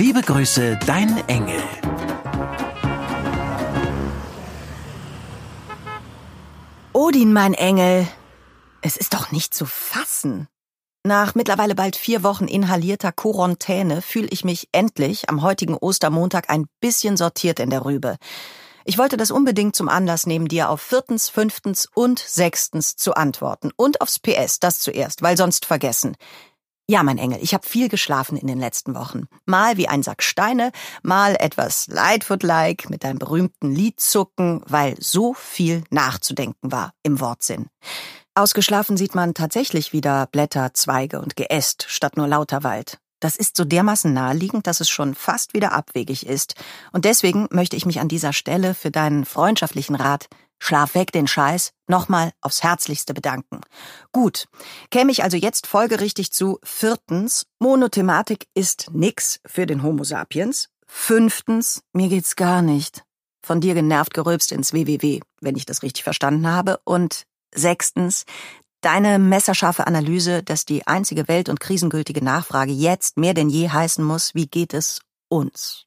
Liebe Grüße, dein Engel. Odin, mein Engel. Es ist doch nicht zu fassen. Nach mittlerweile bald vier Wochen inhalierter Quarantäne fühle ich mich endlich am heutigen Ostermontag ein bisschen sortiert in der Rübe. Ich wollte das unbedingt zum Anlass nehmen, dir auf viertens, fünftens und sechstens zu antworten. Und aufs PS, das zuerst, weil sonst vergessen. Ja, mein Engel, ich habe viel geschlafen in den letzten Wochen. Mal wie ein Sack Steine, mal etwas Lightfoot-like mit deinem berühmten Liedzucken, weil so viel nachzudenken war im Wortsinn. Ausgeschlafen sieht man tatsächlich wieder Blätter, Zweige und Geäst statt nur lauter Wald. Das ist so dermaßen naheliegend, dass es schon fast wieder abwegig ist. Und deswegen möchte ich mich an dieser Stelle für deinen freundschaftlichen Rat Schlaf weg den Scheiß nochmal aufs Herzlichste bedanken. Gut, käme ich also jetzt folgerichtig zu viertens, Monothematik ist nix für den Homo sapiens. Fünftens, mir geht's gar nicht. Von dir genervt gerülpst ins WWW, wenn ich das richtig verstanden habe. Und sechstens, deine messerscharfe Analyse, dass die einzige welt- und krisengültige Nachfrage jetzt mehr denn je heißen muss, wie geht es uns?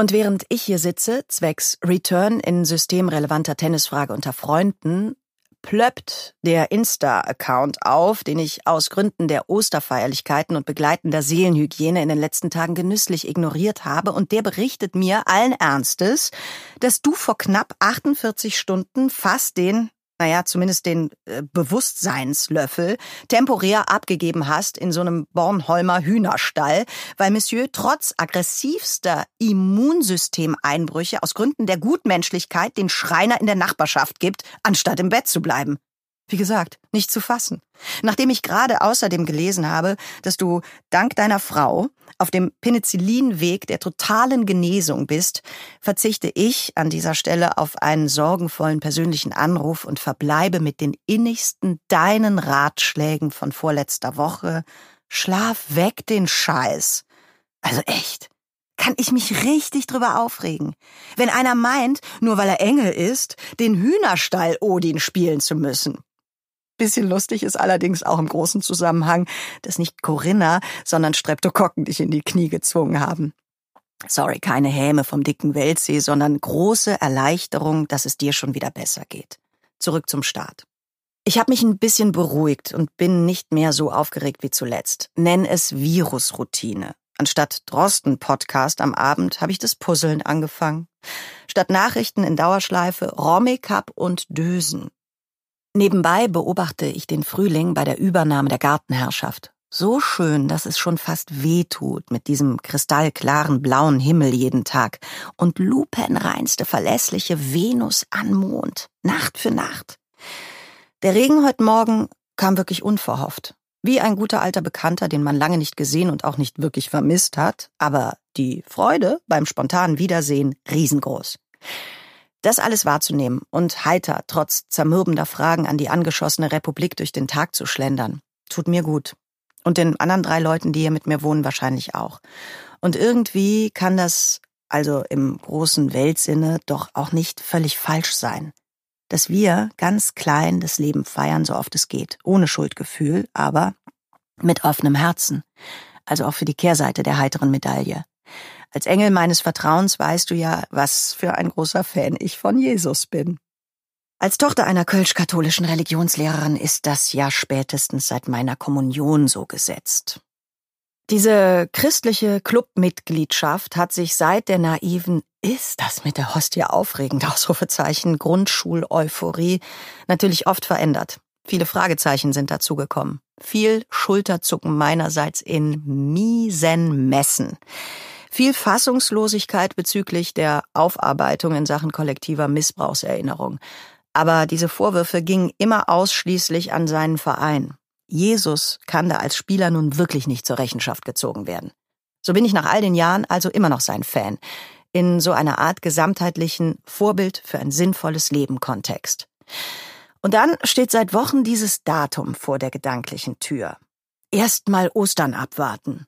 Und während ich hier sitze, zwecks Return in systemrelevanter Tennisfrage unter Freunden, plöppt der Insta-Account auf, den ich aus Gründen der Osterfeierlichkeiten und begleitender Seelenhygiene in den letzten Tagen genüsslich ignoriert habe, und der berichtet mir allen Ernstes, dass du vor knapp 48 Stunden fast den naja, zumindest den äh, Bewusstseinslöffel, temporär abgegeben hast in so einem Bornholmer Hühnerstall, weil Monsieur trotz aggressivster Immunsystemeinbrüche aus Gründen der Gutmenschlichkeit den Schreiner in der Nachbarschaft gibt, anstatt im Bett zu bleiben. Wie gesagt, nicht zu fassen. Nachdem ich gerade außerdem gelesen habe, dass du dank deiner Frau auf dem Penicillinweg der totalen Genesung bist, verzichte ich an dieser Stelle auf einen sorgenvollen persönlichen Anruf und verbleibe mit den innigsten deinen Ratschlägen von vorletzter Woche. Schlaf weg den Scheiß. Also echt kann ich mich richtig drüber aufregen. Wenn einer meint, nur weil er Engel ist, den Hühnerstall Odin spielen zu müssen. Bisschen lustig ist allerdings auch im großen Zusammenhang, dass nicht Corinna, sondern Streptokokken dich in die Knie gezwungen haben. Sorry, keine Häme vom dicken Weltsee, sondern große Erleichterung, dass es dir schon wieder besser geht. Zurück zum Start. Ich habe mich ein bisschen beruhigt und bin nicht mehr so aufgeregt wie zuletzt. Nenn es Virusroutine. Anstatt Drosten-Podcast am Abend habe ich das Puzzeln angefangen. Statt Nachrichten in Dauerschleife Rommikap und Dösen. Nebenbei beobachte ich den Frühling bei der Übernahme der Gartenherrschaft. So schön, dass es schon fast weh tut mit diesem kristallklaren blauen Himmel jeden Tag und lupenreinste verlässliche Venus an Mond, Nacht für Nacht. Der Regen heute Morgen kam wirklich unverhofft. Wie ein guter alter Bekannter, den man lange nicht gesehen und auch nicht wirklich vermisst hat, aber die Freude beim spontanen Wiedersehen riesengroß. Das alles wahrzunehmen und heiter, trotz zermürbender Fragen an die angeschossene Republik durch den Tag zu schlendern, tut mir gut. Und den anderen drei Leuten, die hier mit mir wohnen, wahrscheinlich auch. Und irgendwie kann das, also im großen Weltsinne, doch auch nicht völlig falsch sein. Dass wir ganz klein das Leben feiern, so oft es geht. Ohne Schuldgefühl, aber mit offenem Herzen. Also auch für die Kehrseite der heiteren Medaille. Als Engel meines Vertrauens weißt du ja, was für ein großer Fan ich von Jesus bin. Als Tochter einer kölsch-katholischen Religionslehrerin ist das ja spätestens seit meiner Kommunion so gesetzt. Diese christliche Clubmitgliedschaft hat sich seit der naiven ist das mit der Hostie aufregend Ausrufezeichen Grundschul-Euphorie natürlich oft verändert. Viele Fragezeichen sind dazugekommen. Viel Schulterzucken meinerseits in miesen Messen. Viel Fassungslosigkeit bezüglich der Aufarbeitung in Sachen kollektiver Missbrauchserinnerung. Aber diese Vorwürfe gingen immer ausschließlich an seinen Verein. Jesus kann da als Spieler nun wirklich nicht zur Rechenschaft gezogen werden. So bin ich nach all den Jahren also immer noch sein Fan. In so einer Art gesamtheitlichen Vorbild für ein sinnvolles Leben Kontext. Und dann steht seit Wochen dieses Datum vor der gedanklichen Tür. Erstmal Ostern abwarten.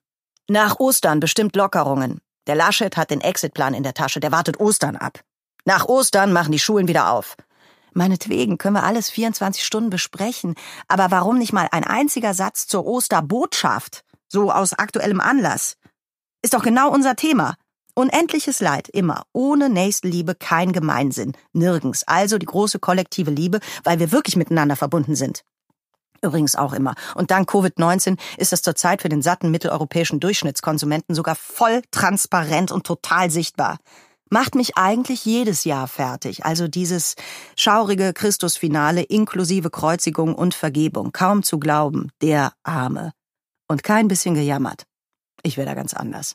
Nach Ostern bestimmt Lockerungen. Der Laschet hat den Exitplan in der Tasche, der wartet Ostern ab. Nach Ostern machen die Schulen wieder auf. Meinetwegen können wir alles 24 Stunden besprechen, aber warum nicht mal ein einziger Satz zur Osterbotschaft? So aus aktuellem Anlass. Ist doch genau unser Thema. Unendliches Leid, immer. Ohne Nächstenliebe kein Gemeinsinn. Nirgends. Also die große kollektive Liebe, weil wir wirklich miteinander verbunden sind. Übrigens auch immer. Und dank Covid-19 ist das zurzeit für den satten mitteleuropäischen Durchschnittskonsumenten sogar voll transparent und total sichtbar macht mich eigentlich jedes Jahr fertig. Also dieses schaurige Christusfinale inklusive Kreuzigung und Vergebung. Kaum zu glauben, der Arme. Und kein bisschen gejammert. Ich wäre da ganz anders.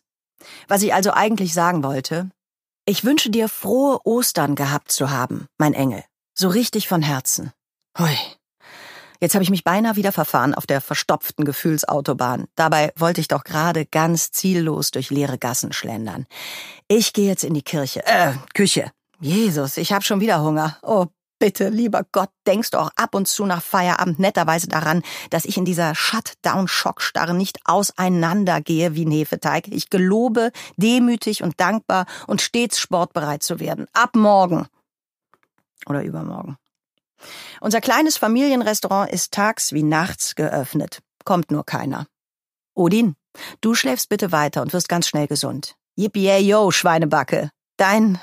Was ich also eigentlich sagen wollte, ich wünsche dir frohe Ostern gehabt zu haben, mein Engel. So richtig von Herzen. Hui. Jetzt habe ich mich beinahe wieder verfahren auf der verstopften Gefühlsautobahn. Dabei wollte ich doch gerade ganz ziellos durch leere Gassen schlendern. Ich gehe jetzt in die Kirche, äh, Küche. Jesus, ich habe schon wieder Hunger. Oh, bitte, lieber Gott, denkst du auch ab und zu nach Feierabend netterweise daran, dass ich in dieser Shutdown-Schockstarre nicht auseinandergehe wie Hefeteig. Ich gelobe, demütig und dankbar und stets sportbereit zu werden. Ab morgen. Oder übermorgen. Unser kleines Familienrestaurant ist tags wie nachts geöffnet. Kommt nur keiner. Odin, du schläfst bitte weiter und wirst ganz schnell gesund. Yippie yo, Schweinebacke. Dein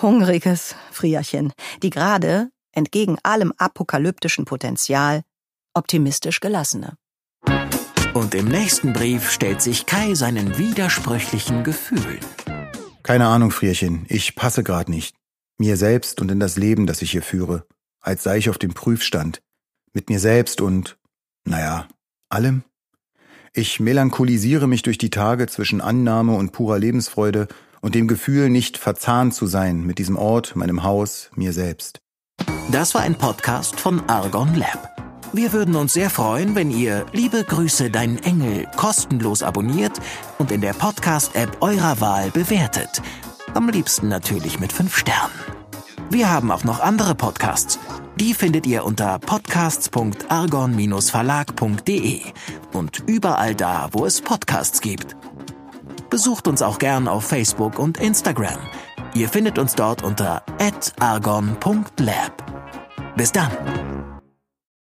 hungriges Frierchen, die gerade, entgegen allem apokalyptischen Potenzial, optimistisch gelassene. Und im nächsten Brief stellt sich Kai seinen widersprüchlichen Gefühlen. Keine Ahnung, Frierchen, ich passe grad nicht. Mir selbst und in das Leben, das ich hier führe als sei ich auf dem Prüfstand, mit mir selbst und, naja, allem. Ich melancholisiere mich durch die Tage zwischen Annahme und purer Lebensfreude und dem Gefühl, nicht verzahnt zu sein mit diesem Ort, meinem Haus, mir selbst. Das war ein Podcast von Argon Lab. Wir würden uns sehr freuen, wenn ihr Liebe Grüße, deinen Engel kostenlos abonniert und in der Podcast-App eurer Wahl bewertet. Am liebsten natürlich mit fünf Sternen. Wir haben auch noch andere Podcasts. Die findet ihr unter podcasts.argon-verlag.de und überall da, wo es Podcasts gibt. Besucht uns auch gern auf Facebook und Instagram. Ihr findet uns dort unter argon.lab. Bis dann!